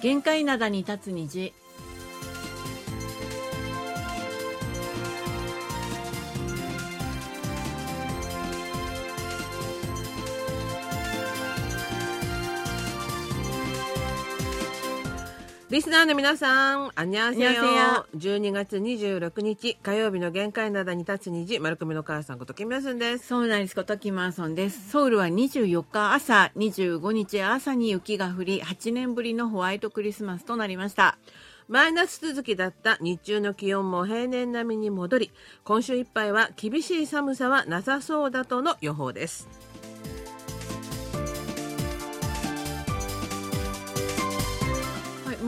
限界灘に立つ虹。リスナーの皆さん、あにゃせよ。十二月二十六日火曜日の限界灘に立つ虹、丸組の母さんことキムヤスンです。そうなんですことキマーソンです。ソウルは二十四日朝、二十五日朝に雪が降り、八年ぶりのホワイトクリスマスとなりました。マイナス続きだった日中の気温も平年並みに戻り、今週いっぱいは厳しい寒さはなさそうだとの予報です。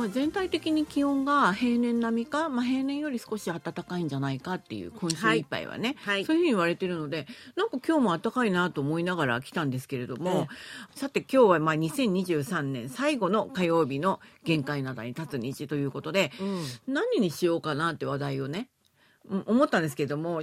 まあ、全体的に気温が平年並みか、まあ、平年より少し暖かいんじゃないかっていう今週いっぱいはね、はいそういうふうに言われてるのでなんか今日も暖かいなと思いながら来たんですけれども、えさて今日はまあ2023年最後の火曜日の限界などに立つ日ということで、うん。何にしようかなって話題をねうん思ったんですけども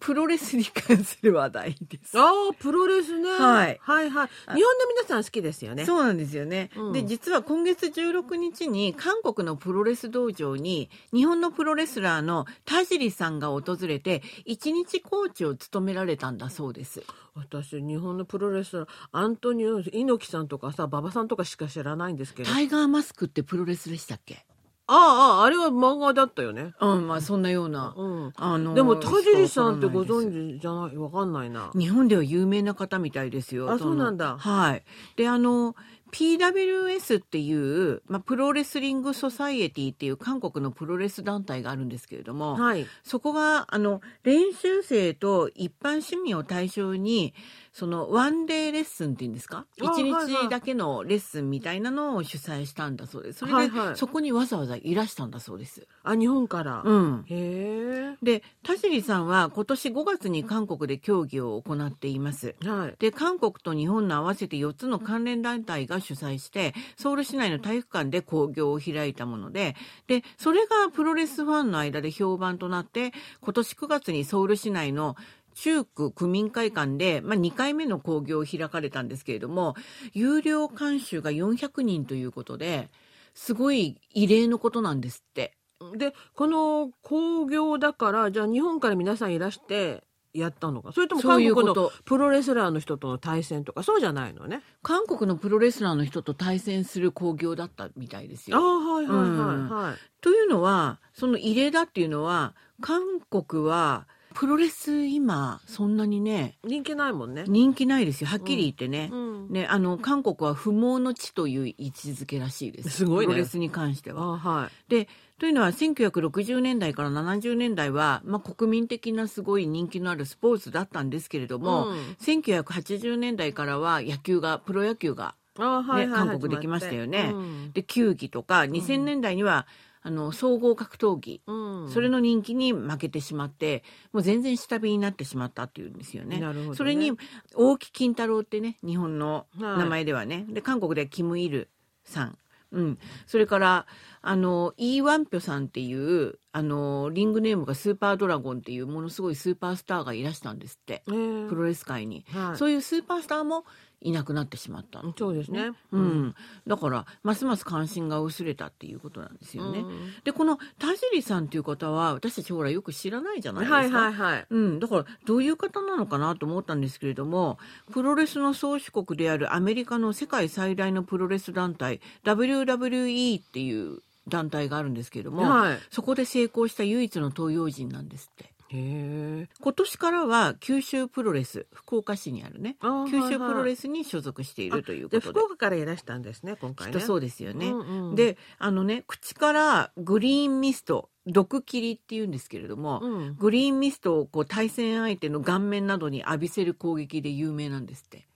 プロレスに関する話題です。ああ、プロレスね。はいはいはい。日本の皆さん好きですよね。そうなんですよね、うんで実は今月16日に韓国のプロレス道場に日本のプロレスラーの田尻さんが訪れて一日コーチを務められたんだそうです私、日本のプロレスラー、アントニオ猪木さんとかさ、馬場さんとかしか知らないんですけど。あタイガーマスクってプロレスでしたっけ？あ、ああ、あれは漫画だったよね。うんまあそんなような、うん。あのでも田尻さんってご存知じゃない？わかんないな。日本では有名な方みたいですよ。あのそうなんだはい。で、あの、PWS っていう、まあ、 Pro Wrestling Society っていう韓国のプロレス団体があるんですけれども、はい。そこが、あの、練習生と一般市民を対象に、その、ワンデーレッスンっていうんですか？あ一日だけのレッスンみたいなのを主催したんだそうです。それで、はいはいそこにわざわざいらしたんだそうです。あ、日本から。うん。へで、田尻さんは今年5月に韓国で競技を行っています。え。はい。で韓国と日本の合わせて4つの関連団体が主催してソウル市内の体育館で興行を開いたものででそれがプロレスファンの間で評判となって今年9月にソウル市内の中区区民会館で、まあ、2回目の興行を開かれたんですけれども有料監修が400人ということですごい異例のことなんですって。で、この興行だから、じゃあ日本から皆さんいらしてやったのか？それとも韓国のプロレスラーの人との対戦とか、そうじゃないのね。韓国のプロレスラーの人と対戦する興行だったみたいですよ。ああ、はいはいはいうんはい。というのはその異例だっていうのは韓国はプロレス今そんなにね人気ないもんね。人気ないですよはっきり言ってね,、うん。ねあの韓国は不毛の地という位置づけらしいですすごいねプロレスに関しては。あはい。でというのは1960年代から70年代は、まあ、国民的なすごい人気のあるスポーツだったんですけれども、うん1980年代からは野球がプロ野球がああ、はいね、はい。韓国できましたよね。うんで球技とか2000年代には、あの総合格闘技、うん。それの人気に負けてしまってもう全然下火になってしまったっていうんですよね。なるほどね。それに大木金太郎ってね日本のはい。名前ではね、で韓国ではキム・イルさん、うん、それからあのイー・ワンピョさんっていうあのリングネームがスーパードラゴンっていうものすごいスーパースターがいらしたんですって、ええプロレス界に、はい。そういうスーパースターもいなくなってしまったそうですね。うん、だからますます関心が薄れたっていうことなんですよね。うん。でこの田尻さんっていう方は私たちほらよく知らないじゃないですか。はいはいはい。うん、だからどういう方なのかなと思ったんですけれどもプロレスの宗主国であるアメリカの世界最大のプロレス団体 WWE っていう団体があるんですけれども、はいそこで成功した唯一の東洋人なんですって。今年からは九州プロレス福岡市にあるね九州プロレスに所属しているというこで、とで福岡からいらしたんですね、今回ね。そうですよね。うんうんであのね口からグリーンミスト毒切りっていうんですけれども、うんグリーンミストをこう対戦相手の顔面などに浴びせる攻撃で有名なんですって。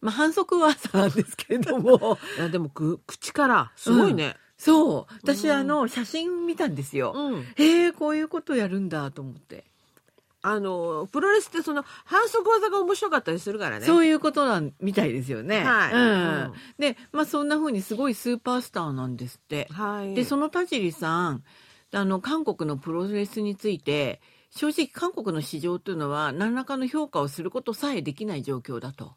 まあ反則は朝なんですけれども いや、でも、く、口から、すごいね。そう私、うんあの写真見たんですよ。うん。へえこういうことやるんだと思って、あの、プロレスってその、反則技が面白かったりするからね。そういうことなんみたいですよね。はいうんうんでまあそんな風にすごいスーパースターなんですって。はい。でその田尻さんあの韓国のプロレスについて正直韓国の市場というのは何らかの評価をすることさえできない状況だと。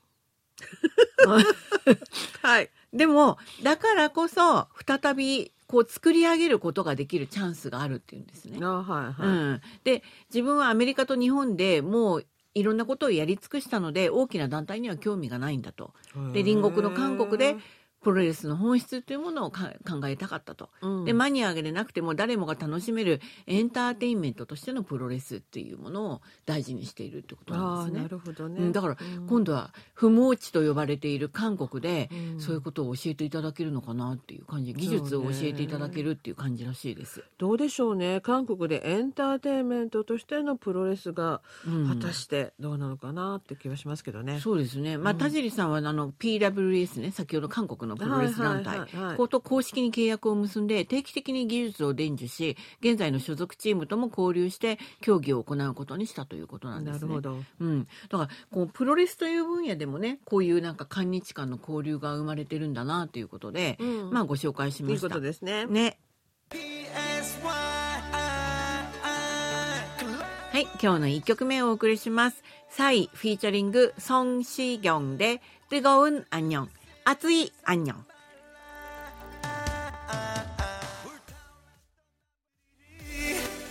はい。でもだからこそ再びこう作り上げることができるチャンスがあるっていうんですね。あはいはい。うん、で自分はアメリカと日本でもういろんなことをやり尽くしたので大きな団体には興味がないんだと。で隣国の韓国でプロレスの本質というものをか考えたかったと。うんでマニアでなくても誰もが楽しめるエンターテインメントとしてのプロレスっていうものを大事にしているってことなんですね。るほどね。うんだからうん今度は不毛地と呼ばれている韓国でうんそういうことを教えていただけるのかなっていう感じ技術を教えていただけるっていう感じらしいです。どうでしょうね韓国でエンターテインメントとしてのプロレスがうん果たしてどうなのかなって気はしますけどね。そうですね。まあ、田尻さんはあの PWS ね、先ほど韓国のプロレス団体はいはいはいはい、ここと公式に契約を結んで、定期的に技術を伝授し、現在の所属チームとも交流して、競技を行うことにしたということなんですね。なるほど。うん。だから、こう、プロレスという分野でもね、こういうなんか韓日間の交流が生まれてるんだな、ということで、うんまあ、ご紹介しました。いいことですね。ね。はい、今日の一曲目をお送りします。サイフィーチャリングソンシギョンで뜨거운안녕 熱い안녕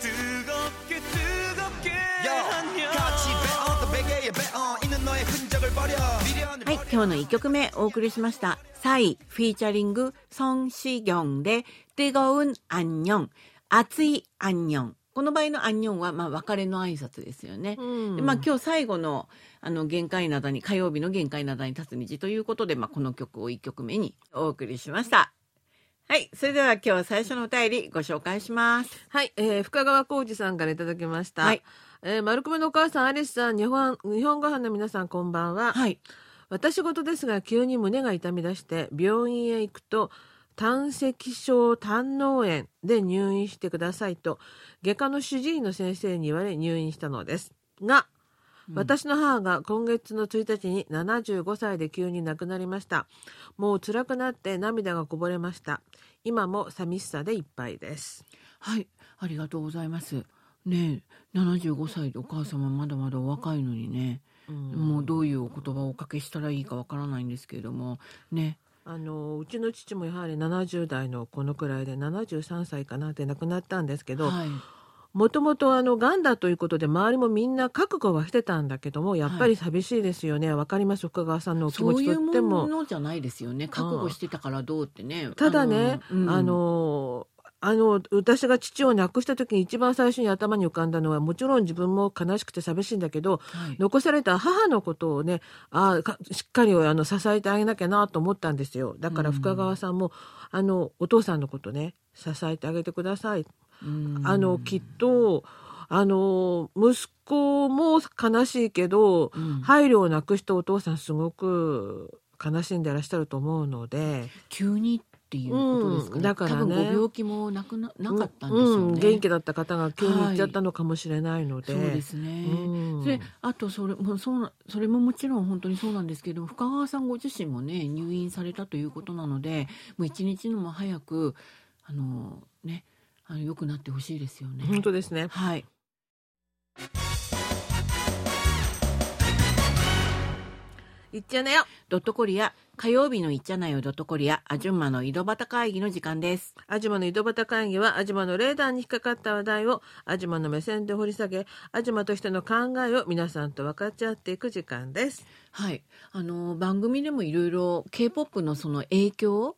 뜨겁게 뜨겁게 안녕 같이 배어 더 베개에 배어 있는 너의 흔적을 버려 미련을 はい、今日の一曲目お送りしました。サイフィーチャリングソンシギョンで뜨거운안녕熱い안녕 この場合のアンニョンは、まあ、別れの挨拶ですよね。うんでまあ、今日最後の、あの、限界灘に、火曜日の限界灘に立つ虹ということで、まあ、この曲を一曲目にお送りしました。はい。それでは今日最初のお便りご紹介します。はい、えー深川浩二さんからいただきました。はいえー、丸米のお母さん、アリスさん、日本、日本ご飯の皆さん、こんばんは。はい。私事ですが、急に胸が痛み出して、病院へ行くと、胆石症胆嚢炎で入院してくださいと、外科の主治医の先生に言われ入院したのです。が、私の母が今月の1日に75歳で急に亡くなりました。もう辛くなって涙がこぼれました。今も寂しさでいっぱいです。はい。ありがとうございます。ねえ、75歳でお母様まだまだお若いのにね、もうどういうお言葉をおかけしたらいいかわからないんですけれども、ね。あのうちの父もやはり70代のこのくらいで73歳かなって亡くなったんですけどはい。もともとあの癌だということで周りもみんな覚悟はしてたんだけどもやっぱり寂しいですよねわ、かります？深川さんのお気持ちそういうとっても。ものじゃないですよね。覚悟してたからどうってね。ただねあのうんあの私が父を亡くした時に一番最初に頭に浮かんだのはもちろん自分も悲しくて寂しいんだけど、はい。残された母のことをねあかしっかりあの支えてあげなきゃなと思ったんですよ。だから深川さんも、あのお父さんのことね支えてあげてください、うん。あのきっとあの息子も悲しいけど、うん。配慮をなくしたお父さんすごく悲しんでらっしゃると思うので。急にっていうことですかね。うんだからね多分ご病気もなくななかったんでしょうね。うん、元気だった方が急に行っちゃったのかもしれないので、そうですね。うんそれあとそれもそうなそれももちろん本当にそうなんですけど深川さんご自身もね入院されたということなのでもう一日のも早くあのねあの良くなってほしいですよね。本当ですねはい。いっちゃなよドットコリア火曜日のいっちゃなよドットコリアアジュンマの井戸端会議の時間です。アジマの井戸端会議はアジマのレーダーに引っかかった話題をアジマの目線で掘り下げアジマとしての考えを皆さんと分かち合っていく時間ですはい、あの番組でもいろいろ K-POP のその影響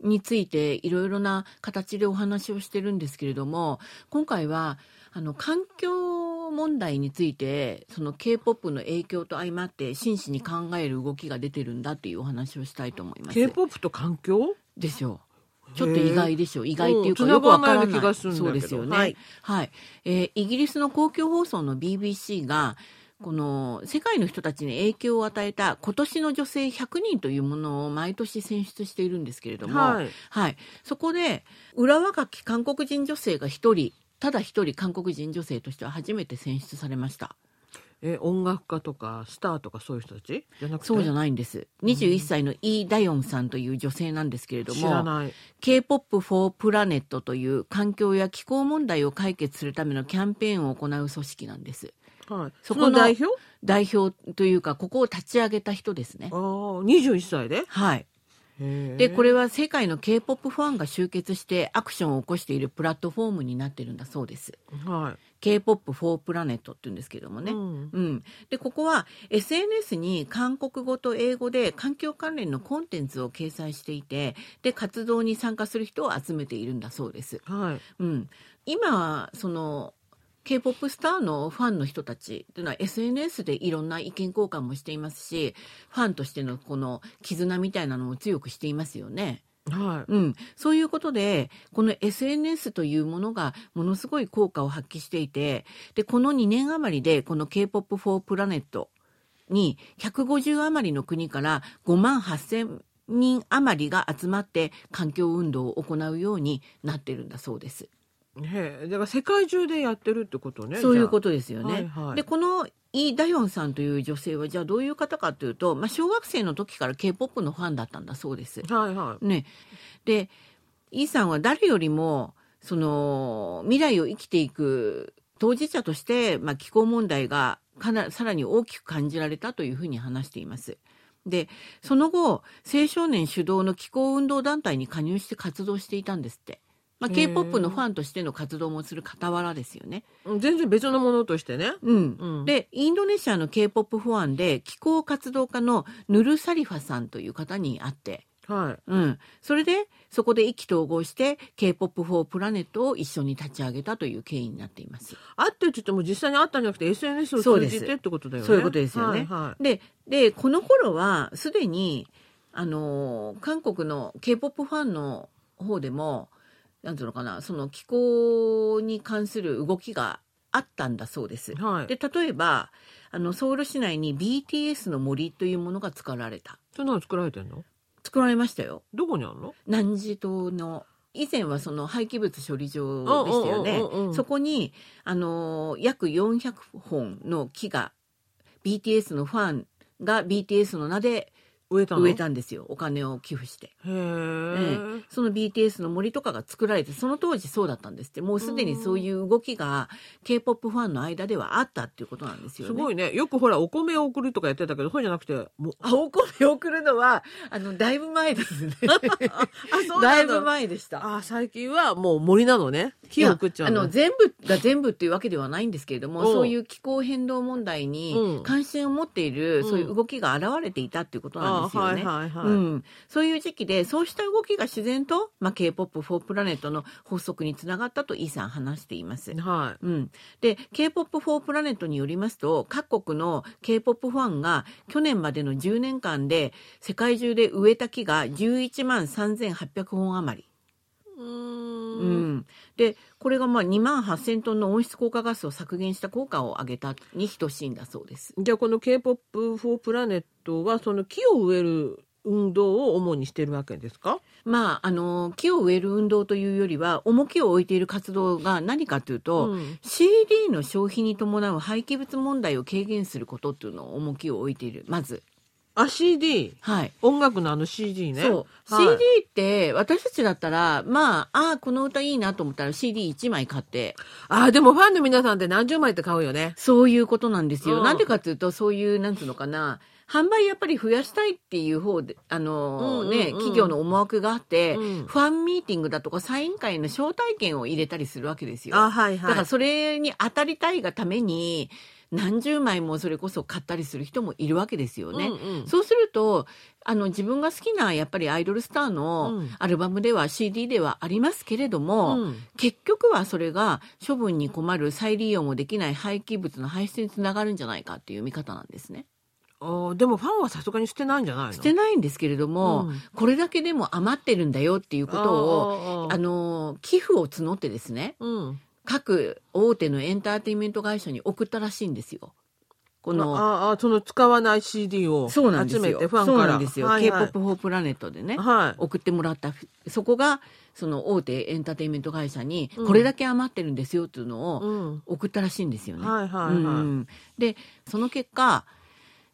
についていろいろな形でお話をしてるんですけれども今回はあの環境問題についてその K-POP の影響と相まって真摯に考える動きが出てるんだっていうお話をしたいと思います。K-POP と環境？でしょう。ちょっと意外でしょう。意外っていうかうんよくわからない。ない気がするんだけどそうですよね。はいはい。えーイギリスの公共放送の BBC が、この世界の人たちに影響を与えた今年の女性100人というものを毎年選出しているんですけれども、はいはい。そこで、裏若き韓国人女性が一人、ただ一人韓国人女性としては初めて選出されました。え音楽家とかスターとかそういう人たち？じゃなくて？そうじゃないんです。21歳のイ・ダヨンさんという女性なんですけれども、知らない K-POP for Planet という環境や気候問題を解決するためのキャンペーンを行う組織なんです。はいそこの代表？代表というか、ここを立ち上げた人ですねあ。あ21歳で？はい。で、これは世界の K-POP ファンが集結してアクションを起こしているプラットフォームになってるんだそうです。はい。K-POP for Planet って言うんですけどもね。うんうん。で、ここは SNS に韓国語と英語で環境関連のコンテンツを掲載していて、で、活動に参加する人を集めているんだそうです。はい。うん。今は、その、K-POP スターのファンの人たちっていうのは SNS でいろんな意見交換もしていますし、ファンとしてのこの絆みたいなのを強くしていますよね。はい。うん、そういうことでこの SNS というものがものすごい効果を発揮していてでこの2年余りでこの K-POP for Planet に150余りの国から5万8,000人余りが集まって環境運動を行うようになってるんだそうです。へえ、だから世界中でやってるってことね。そういうこととですよね。はいはいでこのイ・ダヨンさんという女性はじゃあどういう方かというと、まあ、小学生の時から K-POP のファンだったんだそうです。はいはい。ね、でイさんは誰よりもその未来を生きていく当事者として、まあ、気候問題がかなさらに大きく感じられたというふうに話しています。でその後青少年主導の気候運動団体に加入して活動していたんですって。まあ、K-POP のファンとしての活動もする傍らですよね。うん全然別のものとしてね。うんうんでインドネシアの K-POP ファンで気候活動家のヌルサリファさんという方に会ってはい。うん、それでそこで意気投合して K-POP for Planet を一緒に立ち上げたという経緯になっています。会ってって言っても実際に会ったんじゃなくて SNS を通じてってことだよね。そういうことですよね。はいはいででこの頃はすでにあのー韓国の K-POP ファンの方でもなんていうのかなその気候に関する動きがあったんだそうです。はい。で例えばあのソウル市内に BTS の森というものが作られたそんなの作られてんの？作られましたよ。どこにあるの？南寺島の以前はその廃棄物処理場でしたよね。そこにあの約400本の木が BTS のファンが BTS の名で植えたの？植えたんですよお金を寄付して、へえ、ええその BTS の森とかが作られてその当時そうだったんですってもうすでにそういう動きが k p o p ファンの間ではあったっていうことなんですよね。すごいね。よくほら、お米を送るとかやってたけど、そうじゃなくて、もう、あお米を送るのはあのだいぶ前ですね。あ、そうだないのぶ前でした。あ、最近はもう森なのね。木を送っちゃうの。あの全部が全部っていうわけではないんですけれども、うんそういう気候変動問題うんに関心を持っている、うんそういう動きが現れていたっていうことなんですよね。あはいはいはいうん、そういう時期でそうした動きが自然と、まあ、K-POP for Planet の発足につながったとイさん話しています。はうん、で K-POP for Planet によりますと各国の K-POP ファンが去年までの10年間で世界中で植えた木が11万3800本余り。い。うーん。うん、でこれがまあ2万8,000トンの温室効果ガスを削減した効果を上げたに等しいんだそうです。じゃあこの K-POP for Planet はその木を植える運動を主にしてるわけですか？まあ、あの木を植える運動というよりは重きを置いている活動が何かというと、うん CD の消費に伴う廃棄物問題を軽減することっていうのを重きを置いているまず。あ、CD。はい音楽のあの CD ね。そう、はい CD って私たちだったらまあああこの歌いいなと思ったら CD1 枚買ってあ、でもファンの皆さんって何十枚って買うよね。そういうことなんですよ。うんなんでかというと、そういう、なんつうのかな、販売やっぱり増やしたいっていう方で、あのうんうんうんね、企業の思惑があって、うんファンミーティングだとかサイン会の招待券を入れたりするわけですよ。あ、はいはい。だからそれに当たりたいがために、何十枚もそれこそ買ったりする人もいるわけですよね。うんうんそうすると、あの自分が好きなやっぱりアイドルスターのうんアルバムでは CD ではありますけれども、うん結局はそれが処分に困る再利用もできない廃棄物の排出につながるんじゃないかっていう見方なんですね。あでもファンはさすがに捨てないんじゃないの？捨てないんですけれども、うんこれだけでも余ってるんだよっていうことをあの寄付を募ってですねうん。各大手のエンターテインメント会社に送ったらしいんですよ。このああ、その使わない CD を。集めてファンそうから。なんですよ。はいはい K-POP for Planet でね、はい。送ってもらったそこがその大手エンターテインメント会社にうんこれだけ余ってるんですよっていうのをうん。送ったらしいんですよね。はいはいはいうんでその結果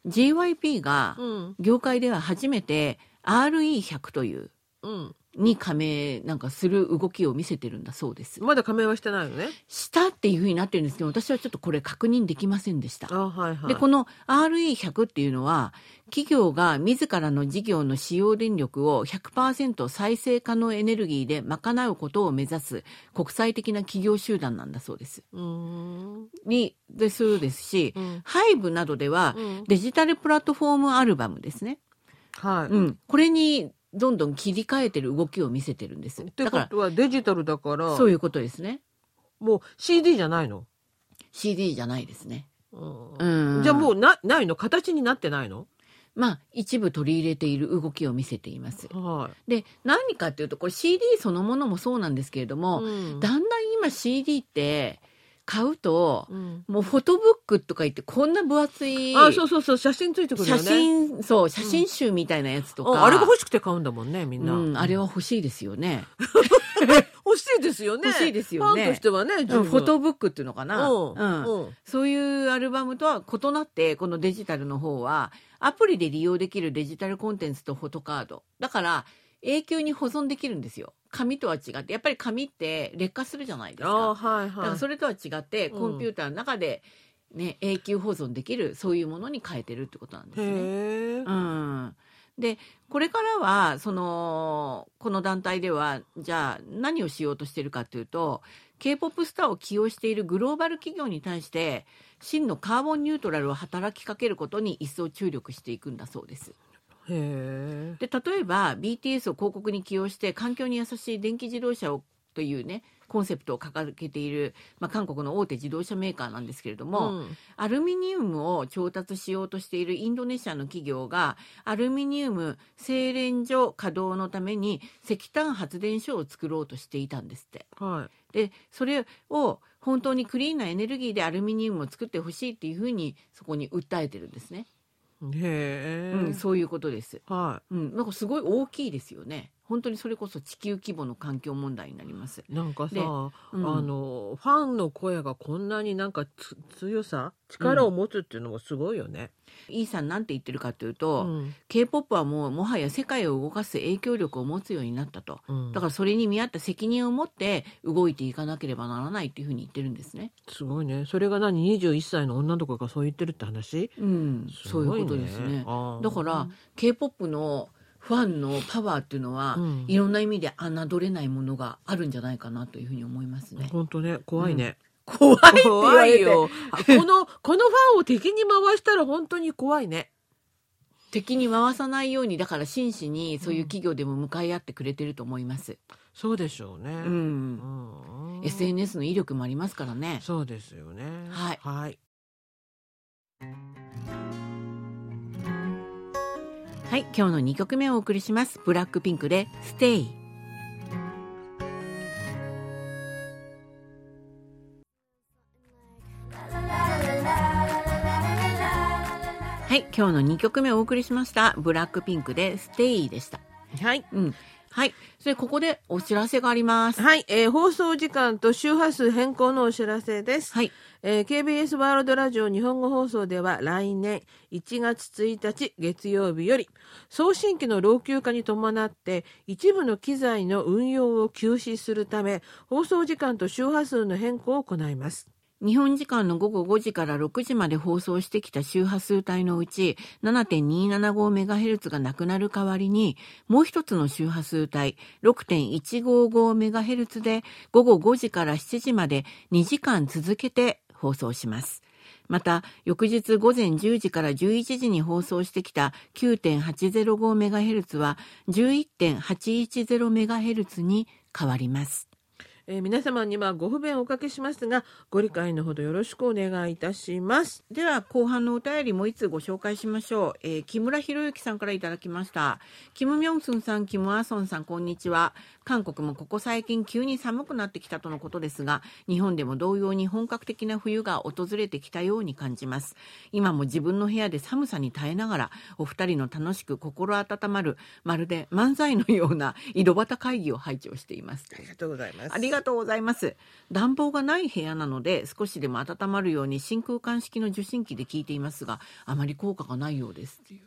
JYP がうん。業界では初めて RE100 といううん。に加盟なんかする動きを見せてるんだそうです。まだ加盟はしてないのね。したっていうふうになってるんですけど、私はちょっとこれ確認できませんでした。あはいはい。で、この RE100 っていうのは、企業が自らの事業の使用電力を100%再生可能エネルギーで賄うことを目指す国際的な企業集団なんだそうです。うーん。に、で、そうですし、うんハイブなどではうんデジタルプラットフォームアルバムですね。はい。うん。これにどんどん切り替えてる動きを見せてるんです。ってだから、ことはデジタルだから、そういうことですね。もう CD じゃないの、CD じゃないですね。うんうん。じゃあもうなないの？形になってないの？まあ、一部取り入れている動きを見せています。はい。で、何かっていうと、これ CD そのものもそうなんですけれども、うんだんだん今 CD って買うと、うんもうフォトブックとか言ってこんな分厚いあ、そうそうそう、写真ついてくるよ写ね。真、そう、写真集みたいなやつとか。ああれが欲しくて買うんだもんね、みんな。うん、あれは欲しいですよね。欲しいですよね。欲しいですよねファンとしてはね、フォトブックっていうのかな。うんうんうんそういうアルバムとは異なって、このデジタルの方は、アプリで利用できるデジタルコンテンツとフォトカード。だから、永久に保存できるんですよ。紙とは違って、やっぱり紙って劣化するじゃないですあか。はいはい。だからそれとは違って、うんコンピューターの中で、ね、永久保存できる、そういうものに変えてるってことなんですね。うん、でこれからはそのこの団体ではじゃあ何をしようとしてるかというと k p o p スターを起用しているグローバル企業に対して真のカーボンニュートラルを働きかけることに一層注力していくんだそうです。で例えば BTS を広告に起用して環境に優しい電気自動車をというねコンセプトを掲げている、まあ、韓国の大手自動車メーカーなんですけれども、うんアルミニウムを調達しようとしているインドネシアの企業がアルミニウム精錬所稼働のために石炭発電所を作ろうとしていたんですって。はでそれを本当にクリーンなエネルギーでアルミニウムを作ってほしいっていうふうにそこに訴えてるんですね。い。へえ。うん、そういうことです。はうん、なんかすごい大きいですよね。本当にそれこそ地球規模の環境問題になります。い。なんかさ、うんのファンの声がこんなになんかつ強さ力を持つっていうのもすごいよね。イーさんなんて言ってるかといううと、ん K-POP はもうもはや世界を動かす影響力を持つようになったと。うんだからそれに見合った責任を持って動いていかなければならないっていうふうに言ってるんですね。すごいね。それが何？21歳の女の子がそう言ってるって話？うん、そういうことですね。だから、K-POP のファンのパワーっていうのは、うんいろんな意味で侮れないものがあるんじゃないかなというふうに思いますね。本当ね怖いね。怖いって言われて怖いよ。あこの このファンを敵に回したら本当に怖いね。敵に回さないようにだから真摯にそういう企業でも向かい合ってくれてると思います。そうでしょうね。うんうん SNS の威力もありますからね。そうですよね。はいはい。はい、今日の2曲目をお送りします。ブラックピンクで Stay。はい、今日の2曲目をお送りしました。ブラックピンクで Stay でした。はい。うん。はい。それでここでお知らせがあります。はい、えー放送時間と周波数変更のお知らせです。はい。えー KBS ワールドラジオ日本語放送では来年1月1日月曜日より送信機の老朽化に伴って一部の機材の運用を休止するため放送時間と周波数の変更を行います。日本時間の午後5時から6時まで放送してきた周波数帯のうち 7.275MHz がなくなる代わりにもう一つの周波数帯 6.155MHz で午後5時から7時まで2時間続けて放送します。また、翌日午前10時から11時に放送してきた 9.805MHz は 11.810MHz に変わります。えー皆様にはご不便をおかけしますがご理解のほどよろしくお願いいたします。では後半のお便りもう一つご紹介しましょう、えー木村博之さんからいただきました。キム・ミョンスンさんキム・アソンさんこんにちは。韓国もここ最近急に寒くなってきたとのことですが日本でも同様に本格的な冬が訪れてきたように感じます。今も自分の部屋で寒さに耐えながらお二人の楽しく心温まるまるで漫才のような井戸端会議を拝聴しています。ありがとうございます。ありがとうございます。暖房がない部屋なので少しでも温まるように真空管式の受信機で聞いていますがあまり効果がないようですっていう。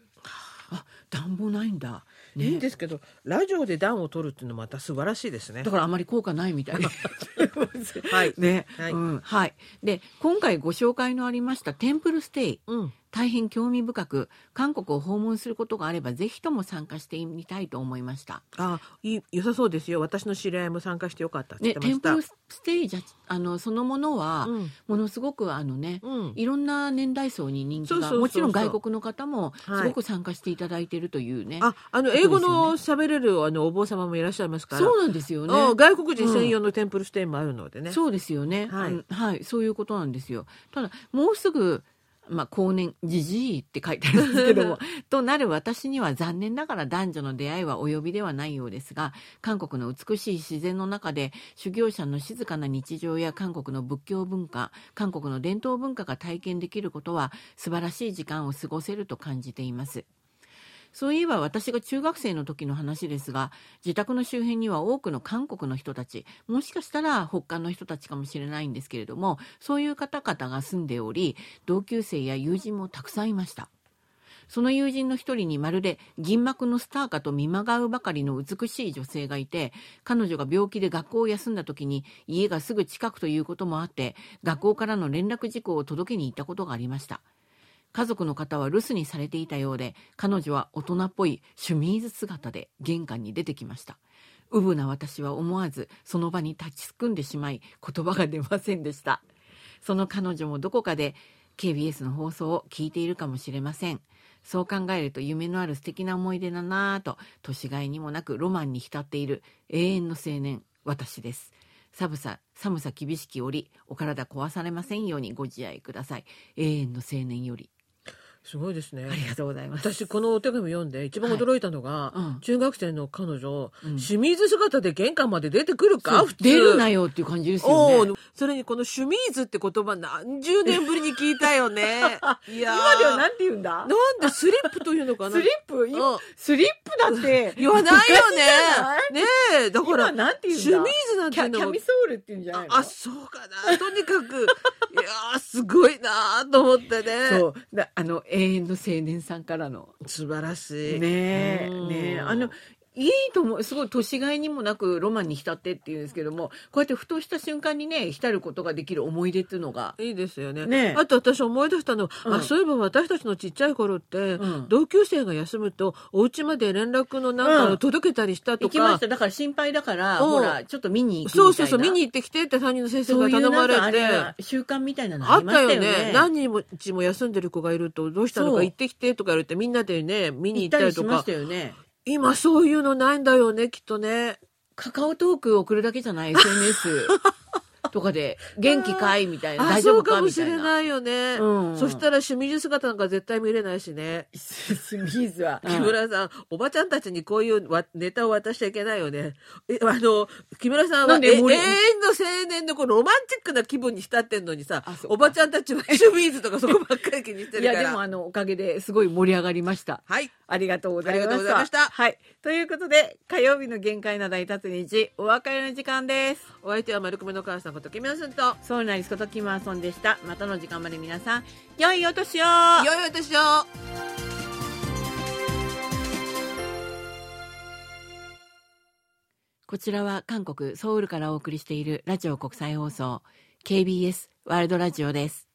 あ暖房ないんだ、ね、いいんですけどラジオで暖を取るっていうのもまた素晴らしいですね。だからあまり効果ないみたい はい。ね、はい。うん、はい。で、今回ご紹介のありましたテンプルステイ。うん大変興味深く、韓国を訪問することがあれば、ぜひとも参加してみたいと思いました。あいい良さそうですよ。私の知り合いも参加してよかったって言っね、てました、テンプルステイじゃ、あの、そのものは、うん。ものすごくあのね、うん。いろんな年代層に人気が、もちろん外国の方もはい。すごく参加していただいているというね。ああの英語の喋れるあのお坊様もいらっしゃいますから。そうなんですよね。あ外国人専用のテンプルステイもあるのでね、そうですよね。はい。うんはい、そういうことなんですよ。ただ、もうすぐ、まあ、後年、じじいって書いてあるんですけども、となる私には残念ながら男女の出会いはお呼びではないようですが、韓国の美しい自然の中で修行者の静かな日常や韓国の仏教文化、韓国の伝統文化が体験できることは素晴らしい時間を過ごせると感じています。そういえば私が中学生の時の話ですが、自宅の周辺には多くの韓国の人たち、もしかしたら北韓の人たちかもしれないんですけれども、そういう方々が住んでおり、同級生や友人もたくさんいました。その友人の一人にまるで銀幕のスターかと見まがうばかりの美しい女性がいて、彼女が病気で学校を休んだ時に家がすぐ近くということもあって、学校からの連絡事項を届けに行ったことがありました。家族の方は留守にされていたようで、彼女は大人っぽいシュミーズ姿で玄関に出てきました。うぶな私は思わずその場に立ちすくんでしまい言葉が出ませんでした。その彼女もどこかで KBS の放送を聞いているかもしれません。そう考えると夢のある素敵な思い出だなぁと、年がいにもなくロマンに浸っている永遠の青年、私です。寒さ、寒さ厳しき折、お体壊されませんようにご自愛ください。永遠の青年より。すごいですね。ありがとうございます。私このお手紙読んで一番驚いたのが、はいうん。中学生の彼女、うん。清水姿で玄関まで出てくるか普通。出るなよっていう感じですよね。それにこのシュミーズって言葉何十年ぶりに聞いたよね。いやー。今ではなんて言うんだ？なんでスリップというのかな？スリップ？スリップだって。言わないよね。ねえだから今なんて言うんだ？シュミーズなんていうの？もキャミソールって言うんじゃないの？あそうかな。とにかく。いやーすごいなーと思ってね。そう。だあの永遠の青年さんからの。素晴らしい。ねえうん。ねえ。あのいいと思う。すごい年がいにもなくロマンに浸ってっていうんですけどもこうやってふとした瞬間にね浸ることができる思い出っていうのがいいですよね。ね。えあと私思い出したの、うん。あそういえば私たちのちっちゃい頃って、うん。同級生が休むとお家まで連絡のなんかを届けたりしたとか、行きました。だから心配だからう。んほらちょっと見に行くそうそうそう見に行ってきてって担任の先生が頼まれて。が習慣みたいなのああったりましたよよね。ね何日も休んでる子がいるとどうしたのか行ってきてとか言われてみんなでね見に行ったりとか。りしましたよね今そういうのないんだよねきっとね。カカオトーク送るだけじゃない？SNS とかで元気かい？みたいな。あ大丈夫そうかもかみたいなしれないよね、うん。そしたら清水姿なんか絶対見れないしね。スミーズは木村さん、おばちゃんたちにこういうわネタを渡しちゃいけないよね。え、あの、木村さんはんで森遠の青年のこうロマンチックな気分に浸ってんのにさおばちゃんたちはシュミーズとかそこばっかり気にしているから。やでもあのおかげですごい盛り上がりました。はい。ありがとうございました。ありがとうございましたはい。ということで火曜日の限界な大達日お別れの時間です。お相手は丸米の母さんこと木村さんと、ソウルナリスことキマーソンでした。またの時間まで皆さん良いお年を。良いお年を。こちらは韓国ソウルからお送りしているラジオ国際放送 KBS ワールドラジオです